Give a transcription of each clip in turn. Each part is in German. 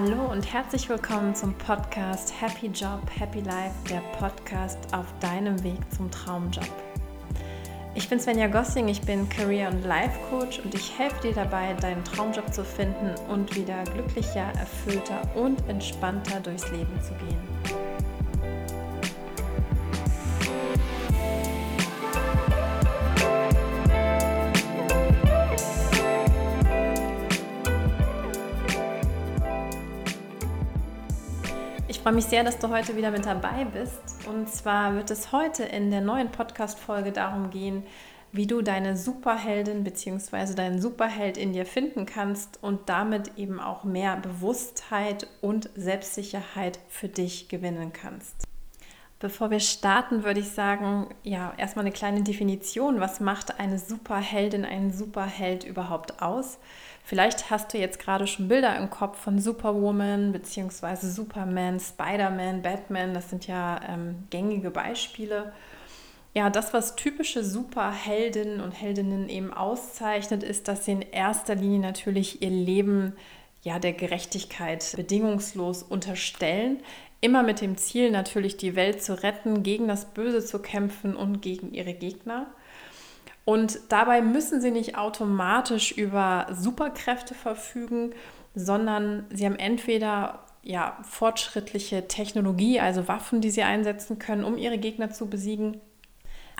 Hallo und herzlich willkommen zum Podcast Happy Job, Happy Life, der Podcast auf deinem Weg zum Traumjob. Ich bin Svenja Gossing, ich bin Career- und Life Coach und ich helfe dir dabei, deinen Traumjob zu finden und wieder glücklicher, erfüllter und entspannter durchs Leben zu gehen. Freue mich sehr, dass du heute wieder mit dabei bist. Und zwar wird es heute in der neuen Podcast-Folge darum gehen, wie du deine Superheldin bzw. deinen Superheld in dir finden kannst und damit eben auch mehr Bewusstheit und Selbstsicherheit für dich gewinnen kannst. Bevor wir starten, würde ich sagen, ja, erstmal eine kleine Definition. Was macht eine Superheldin, einen Superheld überhaupt aus? Vielleicht hast du jetzt gerade schon Bilder im Kopf von Superwoman bzw. Superman, Spider-Man, Batman. Das sind ja ähm, gängige Beispiele. Ja, das, was typische Superheldinnen und Heldinnen eben auszeichnet, ist, dass sie in erster Linie natürlich ihr Leben ja, der Gerechtigkeit bedingungslos unterstellen. Immer mit dem Ziel, natürlich die Welt zu retten, gegen das Böse zu kämpfen und gegen ihre Gegner. Und dabei müssen sie nicht automatisch über Superkräfte verfügen, sondern sie haben entweder ja, fortschrittliche Technologie, also Waffen, die sie einsetzen können, um ihre Gegner zu besiegen.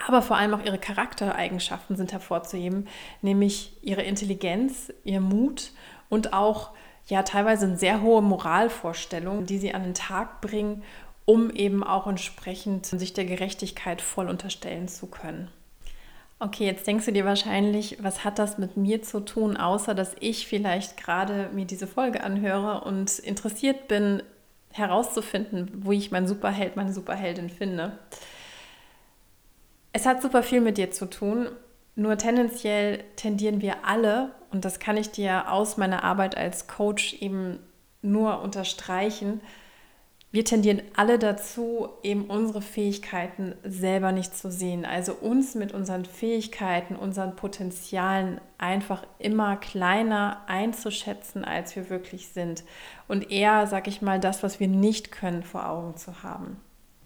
Aber vor allem auch ihre Charaktereigenschaften sind hervorzuheben, nämlich ihre Intelligenz, ihr Mut und auch ja teilweise eine sehr hohe Moralvorstellung, die sie an den Tag bringen, um eben auch entsprechend sich der Gerechtigkeit voll unterstellen zu können. Okay, jetzt denkst du dir wahrscheinlich, was hat das mit mir zu tun, außer dass ich vielleicht gerade mir diese Folge anhöre und interessiert bin, herauszufinden, wo ich meinen Superheld, meine Superheldin finde. Es hat super viel mit dir zu tun, nur tendenziell tendieren wir alle, und das kann ich dir aus meiner Arbeit als Coach eben nur unterstreichen, wir tendieren alle dazu, eben unsere Fähigkeiten selber nicht zu sehen. Also uns mit unseren Fähigkeiten, unseren Potenzialen einfach immer kleiner einzuschätzen, als wir wirklich sind. Und eher, sag ich mal, das, was wir nicht können, vor Augen zu haben.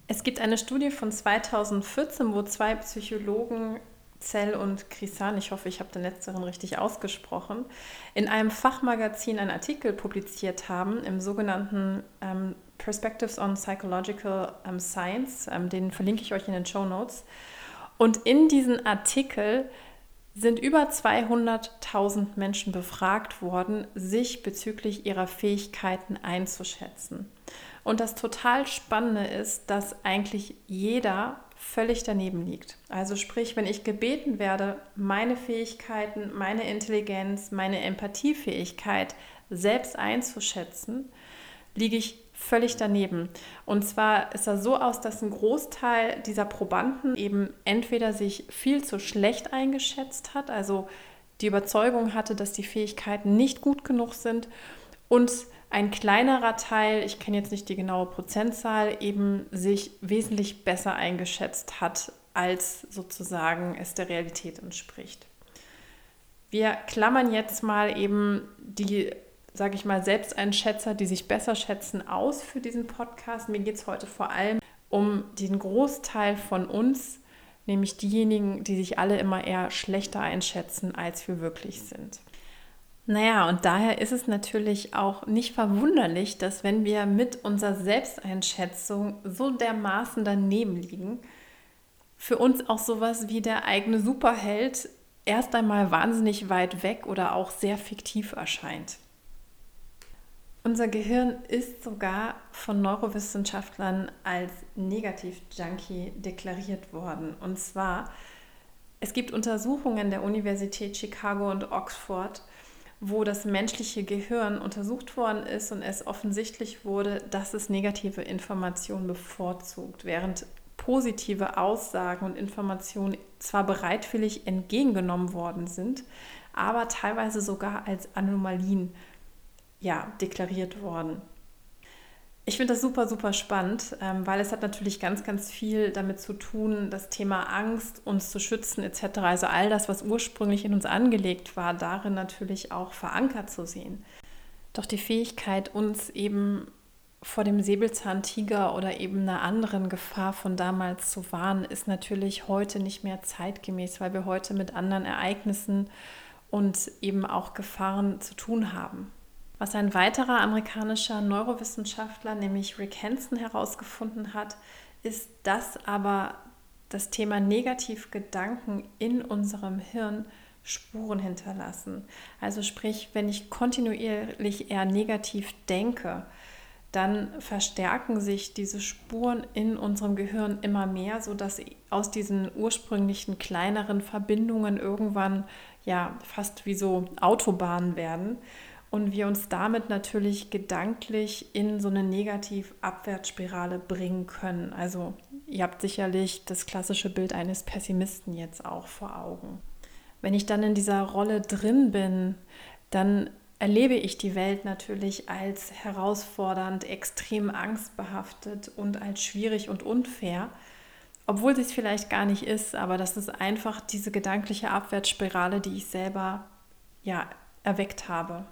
Es gibt eine Studie von 2014, wo zwei Psychologen Zell und Krisan, ich hoffe, ich habe den letzteren richtig ausgesprochen, in einem Fachmagazin einen Artikel publiziert haben im sogenannten ähm, Perspectives on Psychological ähm, Science. Ähm, den verlinke ich euch in den Show Notes. Und in diesem Artikel sind über 200.000 Menschen befragt worden, sich bezüglich ihrer Fähigkeiten einzuschätzen. Und das total Spannende ist, dass eigentlich jeder völlig daneben liegt. Also sprich, wenn ich gebeten werde, meine Fähigkeiten, meine Intelligenz, meine Empathiefähigkeit selbst einzuschätzen, liege ich völlig daneben. Und zwar ist das so aus, dass ein Großteil dieser Probanden eben entweder sich viel zu schlecht eingeschätzt hat, also die Überzeugung hatte, dass die Fähigkeiten nicht gut genug sind und ein kleinerer Teil, ich kenne jetzt nicht die genaue Prozentzahl, eben sich wesentlich besser eingeschätzt hat, als sozusagen es der Realität entspricht. Wir klammern jetzt mal eben die, sage ich mal, Selbsteinschätzer, die sich besser schätzen, aus für diesen Podcast. Mir geht es heute vor allem um den Großteil von uns, nämlich diejenigen, die sich alle immer eher schlechter einschätzen, als wir wirklich sind. Naja, und daher ist es natürlich auch nicht verwunderlich, dass wenn wir mit unserer Selbsteinschätzung so dermaßen daneben liegen, für uns auch sowas wie der eigene Superheld erst einmal wahnsinnig weit weg oder auch sehr fiktiv erscheint. Unser Gehirn ist sogar von Neurowissenschaftlern als Negativ-Junkie deklariert worden. Und zwar, es gibt Untersuchungen der Universität Chicago und Oxford, wo das menschliche Gehirn untersucht worden ist und es offensichtlich wurde, dass es negative Informationen bevorzugt, während positive Aussagen und Informationen zwar bereitwillig entgegengenommen worden sind, aber teilweise sogar als Anomalien ja, deklariert worden. Ich finde das super, super spannend, ähm, weil es hat natürlich ganz, ganz viel damit zu tun, das Thema Angst, uns zu schützen etc. Also all das, was ursprünglich in uns angelegt war, darin natürlich auch verankert zu sehen. Doch die Fähigkeit, uns eben vor dem Säbelzahntiger oder eben einer anderen Gefahr von damals zu warnen, ist natürlich heute nicht mehr zeitgemäß, weil wir heute mit anderen Ereignissen und eben auch Gefahren zu tun haben. Was ein weiterer amerikanischer Neurowissenschaftler, nämlich Rick Hansen, herausgefunden hat, ist, dass aber das Thema Negativgedanken in unserem Hirn Spuren hinterlassen. Also sprich, wenn ich kontinuierlich eher negativ denke, dann verstärken sich diese Spuren in unserem Gehirn immer mehr, sodass aus diesen ursprünglichen kleineren Verbindungen irgendwann ja fast wie so Autobahnen werden und wir uns damit natürlich gedanklich in so eine Negativ-Abwärtsspirale bringen können. Also ihr habt sicherlich das klassische Bild eines Pessimisten jetzt auch vor Augen. Wenn ich dann in dieser Rolle drin bin, dann erlebe ich die Welt natürlich als herausfordernd, extrem angstbehaftet und als schwierig und unfair, obwohl sie es vielleicht gar nicht ist, aber das ist einfach diese gedankliche Abwärtsspirale, die ich selber ja erweckt habe.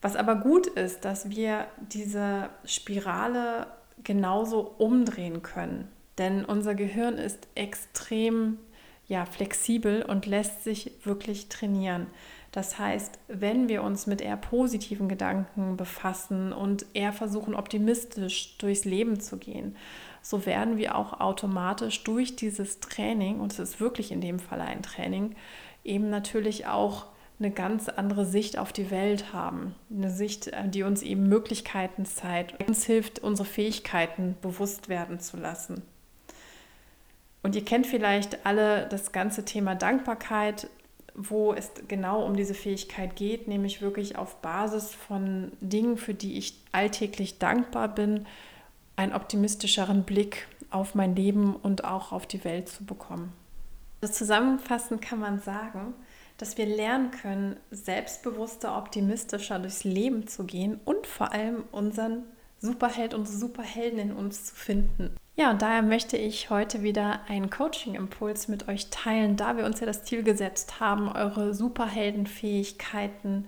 Was aber gut ist, dass wir diese Spirale genauso umdrehen können, denn unser Gehirn ist extrem ja, flexibel und lässt sich wirklich trainieren. Das heißt, wenn wir uns mit eher positiven Gedanken befassen und eher versuchen, optimistisch durchs Leben zu gehen, so werden wir auch automatisch durch dieses Training, und es ist wirklich in dem Fall ein Training, eben natürlich auch eine ganz andere Sicht auf die Welt haben. Eine Sicht, äh, die uns eben Möglichkeiten zeigt, uns hilft, unsere Fähigkeiten bewusst werden zu lassen. Und ihr kennt vielleicht alle das ganze Thema Dankbarkeit wo es genau um diese Fähigkeit geht, nämlich wirklich auf Basis von Dingen, für die ich alltäglich dankbar bin, einen optimistischeren Blick auf mein Leben und auch auf die Welt zu bekommen. Also zusammenfassend kann man sagen, dass wir lernen können, selbstbewusster, optimistischer durchs Leben zu gehen und vor allem unseren Superheld, unsere Superhelden in uns zu finden. Ja, und daher möchte ich heute wieder einen Coaching-Impuls mit euch teilen, da wir uns ja das Ziel gesetzt haben, eure Superheldenfähigkeiten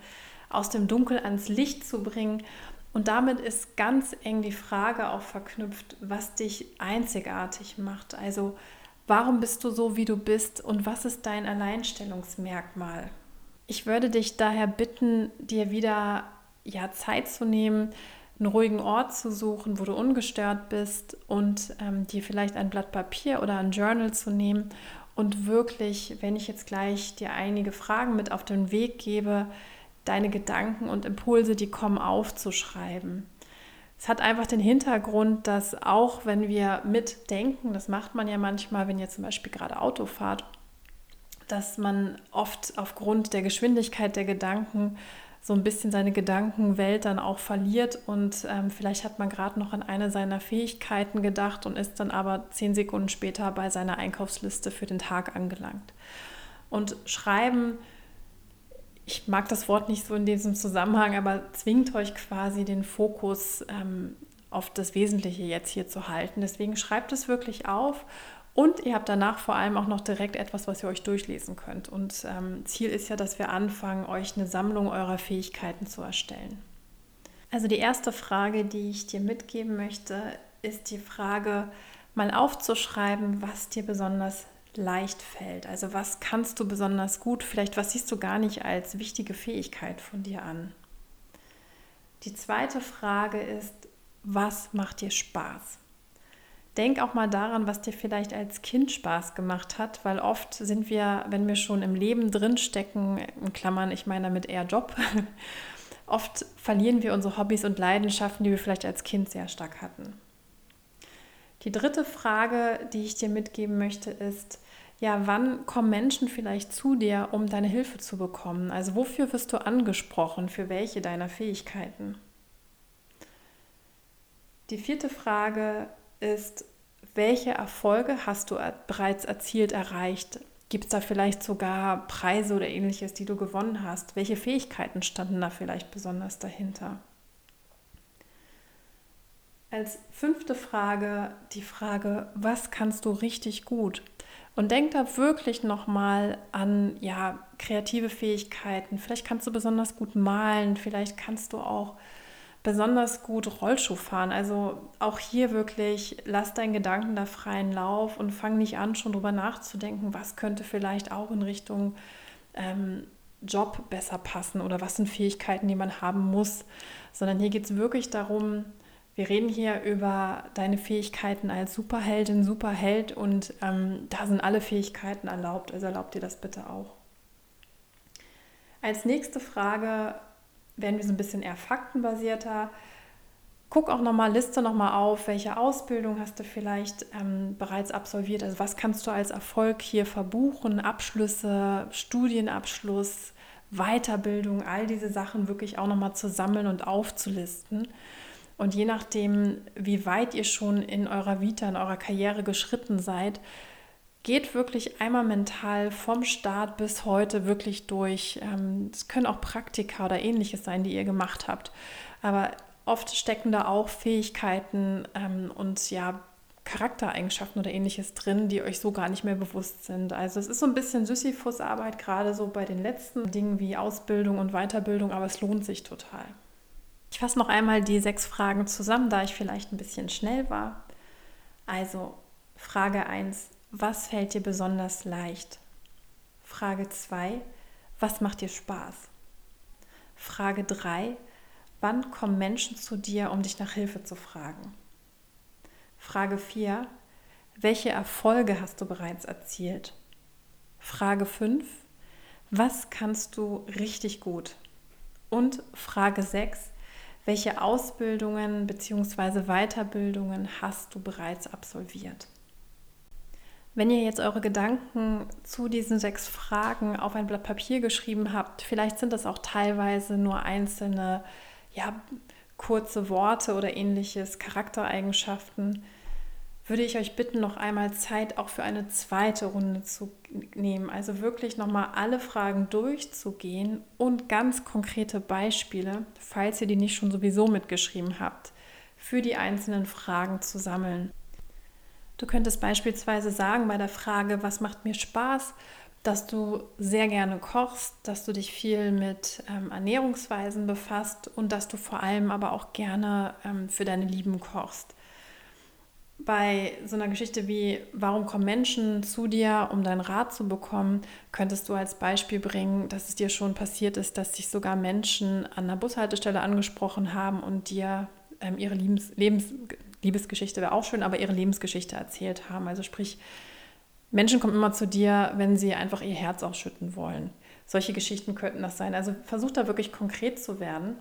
aus dem Dunkel ans Licht zu bringen. Und damit ist ganz eng die Frage auch verknüpft, was dich einzigartig macht. Also warum bist du so, wie du bist und was ist dein Alleinstellungsmerkmal? Ich würde dich daher bitten, dir wieder ja, Zeit zu nehmen, einen ruhigen Ort zu suchen, wo du ungestört bist und ähm, dir vielleicht ein Blatt Papier oder ein Journal zu nehmen und wirklich, wenn ich jetzt gleich dir einige Fragen mit auf den Weg gebe, deine Gedanken und Impulse, die kommen, aufzuschreiben. Es hat einfach den Hintergrund, dass auch wenn wir mitdenken, das macht man ja manchmal, wenn ihr zum Beispiel gerade Auto fahrt, dass man oft aufgrund der Geschwindigkeit der Gedanken so ein bisschen seine Gedankenwelt dann auch verliert und ähm, vielleicht hat man gerade noch an eine seiner Fähigkeiten gedacht und ist dann aber zehn Sekunden später bei seiner Einkaufsliste für den Tag angelangt. Und schreiben, ich mag das Wort nicht so in diesem Zusammenhang, aber zwingt euch quasi den Fokus ähm, auf das Wesentliche jetzt hier zu halten. Deswegen schreibt es wirklich auf und ihr habt danach vor allem auch noch direkt etwas, was ihr euch durchlesen könnt. Und ähm, Ziel ist ja, dass wir anfangen, euch eine Sammlung eurer Fähigkeiten zu erstellen. Also die erste Frage, die ich dir mitgeben möchte, ist die Frage, mal aufzuschreiben, was dir besonders leicht fällt. Also was kannst du besonders gut, vielleicht was siehst du gar nicht als wichtige Fähigkeit von dir an. Die zweite Frage ist, was macht dir Spaß? denk auch mal daran, was dir vielleicht als Kind Spaß gemacht hat, weil oft sind wir, wenn wir schon im Leben drinstecken, in Klammern, ich meine damit eher Job, oft verlieren wir unsere Hobbys und Leidenschaften, die wir vielleicht als Kind sehr stark hatten. Die dritte Frage, die ich dir mitgeben möchte, ist, ja, wann kommen Menschen vielleicht zu dir, um deine Hilfe zu bekommen? Also wofür wirst du angesprochen? Für welche deiner Fähigkeiten? Die vierte Frage ist, welche Erfolge hast du bereits erzielt, erreicht? Gibt es da vielleicht sogar Preise oder ähnliches, die du gewonnen hast? Welche Fähigkeiten standen da vielleicht besonders dahinter? Als fünfte Frage die Frage, was kannst du richtig gut? Und denk da wirklich nochmal an ja, kreative Fähigkeiten. Vielleicht kannst du besonders gut malen, vielleicht kannst du auch besonders gut Rollschuh fahren. Also auch hier wirklich, lass deinen Gedanken da freien Lauf und fang nicht an, schon drüber nachzudenken, was könnte vielleicht auch in Richtung ähm, Job besser passen oder was sind Fähigkeiten, die man haben muss, sondern hier geht es wirklich darum, wir reden hier über deine Fähigkeiten als Superheldin, Superheld und ähm, da sind alle Fähigkeiten erlaubt, also erlaubt dir das bitte auch. Als nächste Frage werden wir so ein bisschen eher faktenbasierter. Guck auch nochmal, liste nochmal auf, welche Ausbildung hast du vielleicht ähm, bereits absolviert. Also was kannst du als Erfolg hier verbuchen, Abschlüsse, Studienabschluss, Weiterbildung, all diese Sachen wirklich auch nochmal zu sammeln und aufzulisten. Und je nachdem, wie weit ihr schon in eurer Vita, in eurer Karriere geschritten seid, geht wirklich einmal mental vom Start bis heute wirklich durch. Ähm, es können auch Praktika oder ähnliches sein, die ihr gemacht habt. Aber oft stecken da auch Fähigkeiten ähm, und ja, Charaktereigenschaften oder ähnliches drin, die euch so gar nicht mehr bewusst sind. Also es ist so ein bisschen Sisyphus-Arbeit, gerade so bei den letzten Dingen wie Ausbildung und Weiterbildung, aber es lohnt sich total. Fasse noch einmal die sechs Fragen zusammen, da ich vielleicht ein bisschen schnell war. Also Frage 1, was fällt dir besonders leicht? Frage 2. Was macht dir Spaß? Frage 3. Wann kommen Menschen zu dir, um dich nach Hilfe zu fragen? Frage 4. Welche Erfolge hast du bereits erzielt? Frage 5. Was kannst du richtig gut? Und Frage 6. Welche Ausbildungen bzw. Weiterbildungen hast du bereits absolviert? Wenn ihr jetzt eure Gedanken zu diesen sechs Fragen auf ein Blatt Papier geschrieben habt, vielleicht sind das auch teilweise nur einzelne, ja, kurze Worte oder ähnliches, Charaktereigenschaften, würde ich euch bitten, noch einmal Zeit auch für eine zweite Runde zu nehmen. Also wirklich nochmal alle Fragen durchzugehen und ganz konkrete Beispiele, falls ihr die nicht schon sowieso mitgeschrieben habt, für die einzelnen Fragen zu sammeln. Du könntest beispielsweise sagen bei der Frage, was macht mir Spaß, dass du sehr gerne kochst, dass du dich viel mit ähm, Ernährungsweisen befasst und dass du vor allem aber auch gerne ähm, für deine Lieben kochst. Bei so einer Geschichte wie, warum kommen Menschen zu dir, um deinen Rat zu bekommen, könntest du als Beispiel bringen, dass es dir schon passiert ist, dass sich sogar Menschen an der Bushaltestelle angesprochen haben und dir ähm, ihre Lebens, Lebens Liebesgeschichte wäre auch schön, aber ihre Lebensgeschichte erzählt haben. Also sprich, Menschen kommen immer zu dir, wenn sie einfach ihr Herz ausschütten wollen. Solche Geschichten könnten das sein. Also versucht da wirklich konkret zu werden.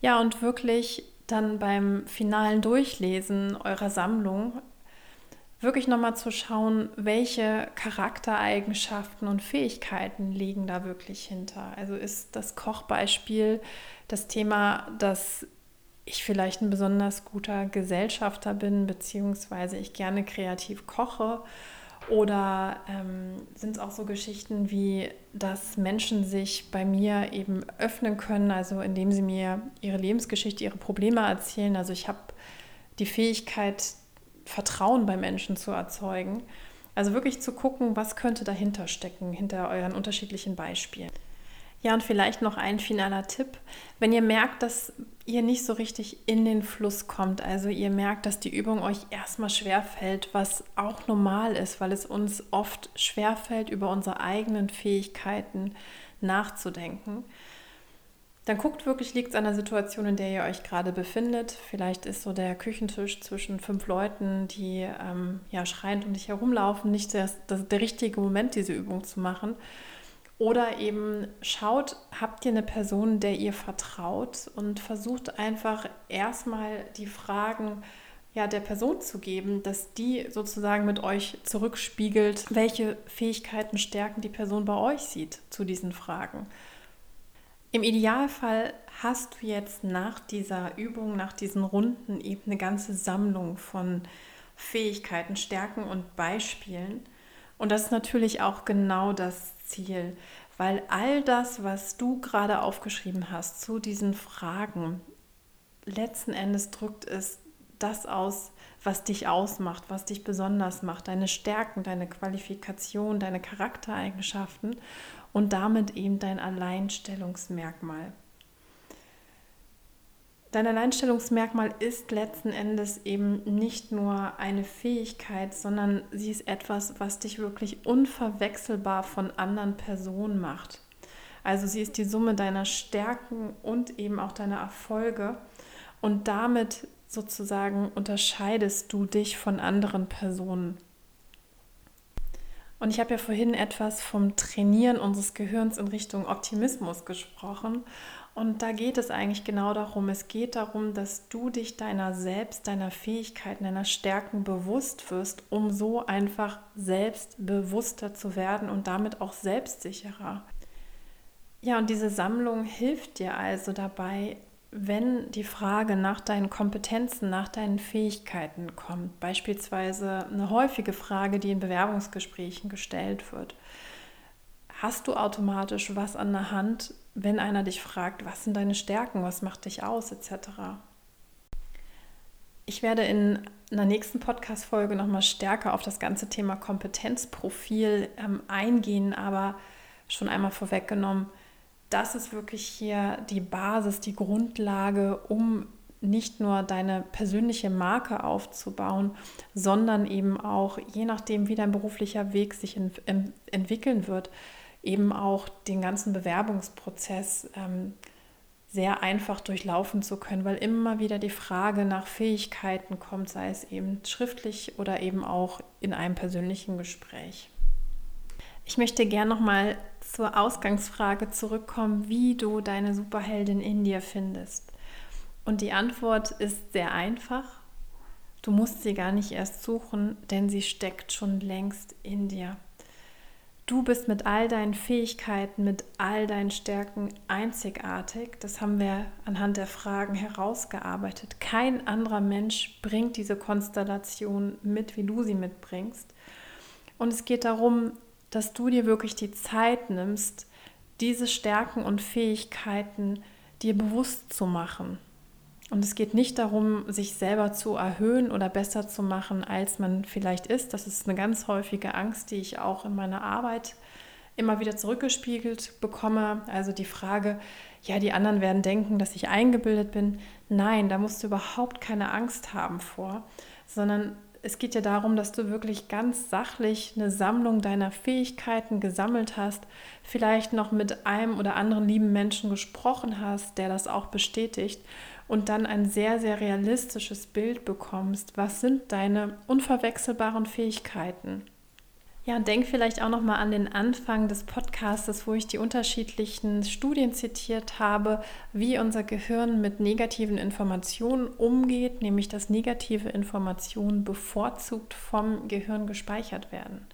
Ja, und wirklich dann beim finalen Durchlesen eurer Sammlung wirklich nochmal zu schauen, welche Charaktereigenschaften und Fähigkeiten liegen da wirklich hinter. Also ist das Kochbeispiel das Thema, dass ich vielleicht ein besonders guter Gesellschafter bin, beziehungsweise ich gerne kreativ koche. Oder ähm, sind es auch so Geschichten wie, dass Menschen sich bei mir eben öffnen können, also indem sie mir ihre Lebensgeschichte, ihre Probleme erzählen. Also ich habe die Fähigkeit, Vertrauen bei Menschen zu erzeugen. Also wirklich zu gucken, was könnte dahinter stecken, hinter euren unterschiedlichen Beispielen. Ja, und vielleicht noch ein finaler Tipp. Wenn ihr merkt, dass ihr nicht so richtig in den Fluss kommt, also ihr merkt, dass die Übung euch erstmal schwer fällt, was auch normal ist, weil es uns oft schwer fällt, über unsere eigenen Fähigkeiten nachzudenken, dann guckt wirklich, liegt es an der Situation, in der ihr euch gerade befindet. Vielleicht ist so der Küchentisch zwischen fünf Leuten, die ähm, ja schreiend um dich herumlaufen, nicht der, der richtige Moment, diese Übung zu machen. Oder eben schaut, habt ihr eine Person, der ihr vertraut und versucht einfach erstmal die Fragen ja, der Person zu geben, dass die sozusagen mit euch zurückspiegelt, welche Fähigkeiten, Stärken die Person bei euch sieht zu diesen Fragen. Im Idealfall hast du jetzt nach dieser Übung, nach diesen Runden eben eine ganze Sammlung von Fähigkeiten, Stärken und Beispielen. Und das ist natürlich auch genau das Ziel, weil all das, was du gerade aufgeschrieben hast zu diesen Fragen, letzten Endes drückt es das aus, was dich ausmacht, was dich besonders macht, deine Stärken, deine Qualifikation, deine Charaktereigenschaften und damit eben dein Alleinstellungsmerkmal. Dein Alleinstellungsmerkmal ist letzten Endes eben nicht nur eine Fähigkeit, sondern sie ist etwas, was dich wirklich unverwechselbar von anderen Personen macht. Also sie ist die Summe deiner Stärken und eben auch deiner Erfolge und damit sozusagen unterscheidest du dich von anderen Personen. Und ich habe ja vorhin etwas vom Trainieren unseres Gehirns in Richtung Optimismus gesprochen. Und da geht es eigentlich genau darum. Es geht darum, dass du dich deiner selbst, deiner Fähigkeiten, deiner Stärken bewusst wirst, um so einfach selbstbewusster zu werden und damit auch selbstsicherer. Ja, und diese Sammlung hilft dir also dabei, wenn die Frage nach deinen Kompetenzen, nach deinen Fähigkeiten kommt, beispielsweise eine häufige Frage, die in Bewerbungsgesprächen gestellt wird, hast du automatisch was an der Hand, wenn einer dich fragt, was sind deine Stärken, was macht dich aus, etc. Ich werde in einer nächsten Podcast-Folge nochmal stärker auf das ganze Thema Kompetenzprofil ähm, eingehen, aber schon einmal vorweggenommen, das ist wirklich hier die Basis, die Grundlage, um nicht nur deine persönliche Marke aufzubauen, sondern eben auch, je nachdem, wie dein beruflicher Weg sich in, entwickeln wird, eben auch den ganzen Bewerbungsprozess ähm, sehr einfach durchlaufen zu können, weil immer wieder die Frage nach Fähigkeiten kommt, sei es eben schriftlich oder eben auch in einem persönlichen Gespräch. Ich möchte gerne nochmal zur Ausgangsfrage zurückkommen, wie du deine Superheldin in dir findest. Und die Antwort ist sehr einfach. Du musst sie gar nicht erst suchen, denn sie steckt schon längst in dir. Du bist mit all deinen Fähigkeiten, mit all deinen Stärken einzigartig. Das haben wir anhand der Fragen herausgearbeitet. Kein anderer Mensch bringt diese Konstellation mit, wie du sie mitbringst. Und es geht darum, dass du dir wirklich die Zeit nimmst, diese Stärken und Fähigkeiten dir bewusst zu machen. Und es geht nicht darum, sich selber zu erhöhen oder besser zu machen, als man vielleicht ist. Das ist eine ganz häufige Angst, die ich auch in meiner Arbeit immer wieder zurückgespiegelt bekomme. Also die Frage, ja, die anderen werden denken, dass ich eingebildet bin. Nein, da musst du überhaupt keine Angst haben vor, sondern es geht ja darum, dass du wirklich ganz sachlich eine Sammlung deiner Fähigkeiten gesammelt hast, vielleicht noch mit einem oder anderen lieben Menschen gesprochen hast, der das auch bestätigt und dann ein sehr, sehr realistisches Bild bekommst. Was sind deine unverwechselbaren Fähigkeiten? Ja, denk vielleicht auch noch mal an den Anfang des Podcasts, wo ich die unterschiedlichen Studien zitiert habe, wie unser Gehirn mit negativen Informationen umgeht, nämlich dass negative Informationen bevorzugt vom Gehirn gespeichert werden.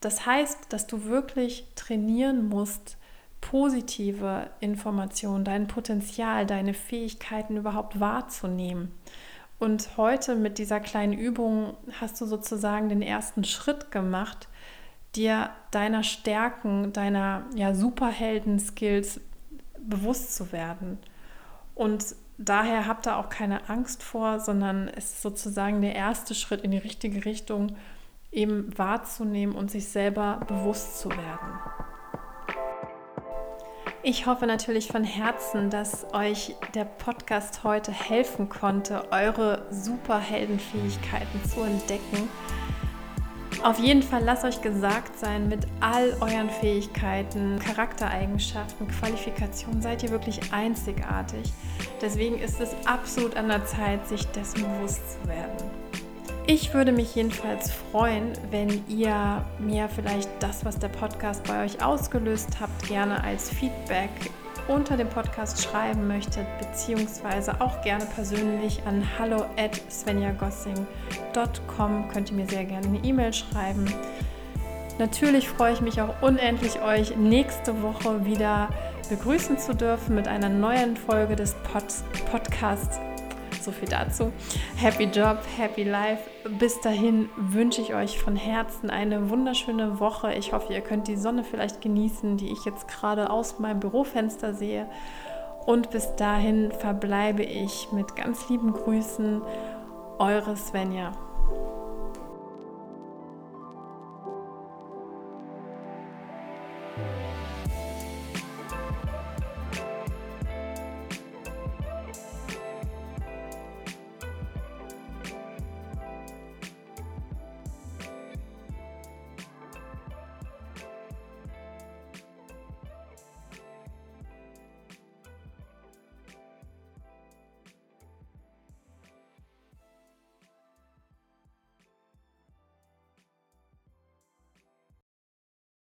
Das heißt, dass du wirklich trainieren musst, positive Informationen, dein Potenzial, deine Fähigkeiten überhaupt wahrzunehmen. Und heute mit dieser kleinen Übung hast du sozusagen den ersten Schritt gemacht, dir deiner Stärken, deiner ja, Superhelden-Skills bewusst zu werden. Und daher habt ihr auch keine Angst vor, sondern es ist sozusagen der erste Schritt in die richtige Richtung, eben wahrzunehmen und sich selber bewusst zu werden. Ich hoffe natürlich von Herzen, dass euch der Podcast heute helfen konnte, eure Superheldenfähigkeiten zu entdecken. Auf jeden Fall lasst euch gesagt sein, mit all euren Fähigkeiten, Charaktereigenschaften, Qualifikationen seid ihr wirklich einzigartig. Deswegen ist es absolut an der Zeit, sich dessen bewusst zu werden. Ich würde mich jedenfalls freuen, wenn ihr mir vielleicht das, was der Podcast bei euch ausgelöst habt, gerne als Feedback unter dem Podcast schreiben möchtet, beziehungsweise auch gerne persönlich an hallo at svenjagossing.com könnt ihr mir sehr gerne eine E-Mail schreiben. Natürlich freue ich mich auch unendlich, euch nächste Woche wieder begrüßen zu dürfen mit einer neuen Folge des Pod Podcasts so viel dazu. Happy Job, Happy Life. Bis dahin wünsche ich euch von Herzen eine wunderschöne Woche. Ich hoffe, ihr könnt die Sonne vielleicht genießen, die ich jetzt gerade aus meinem Bürofenster sehe. Und bis dahin verbleibe ich mit ganz lieben Grüßen, eure Svenja.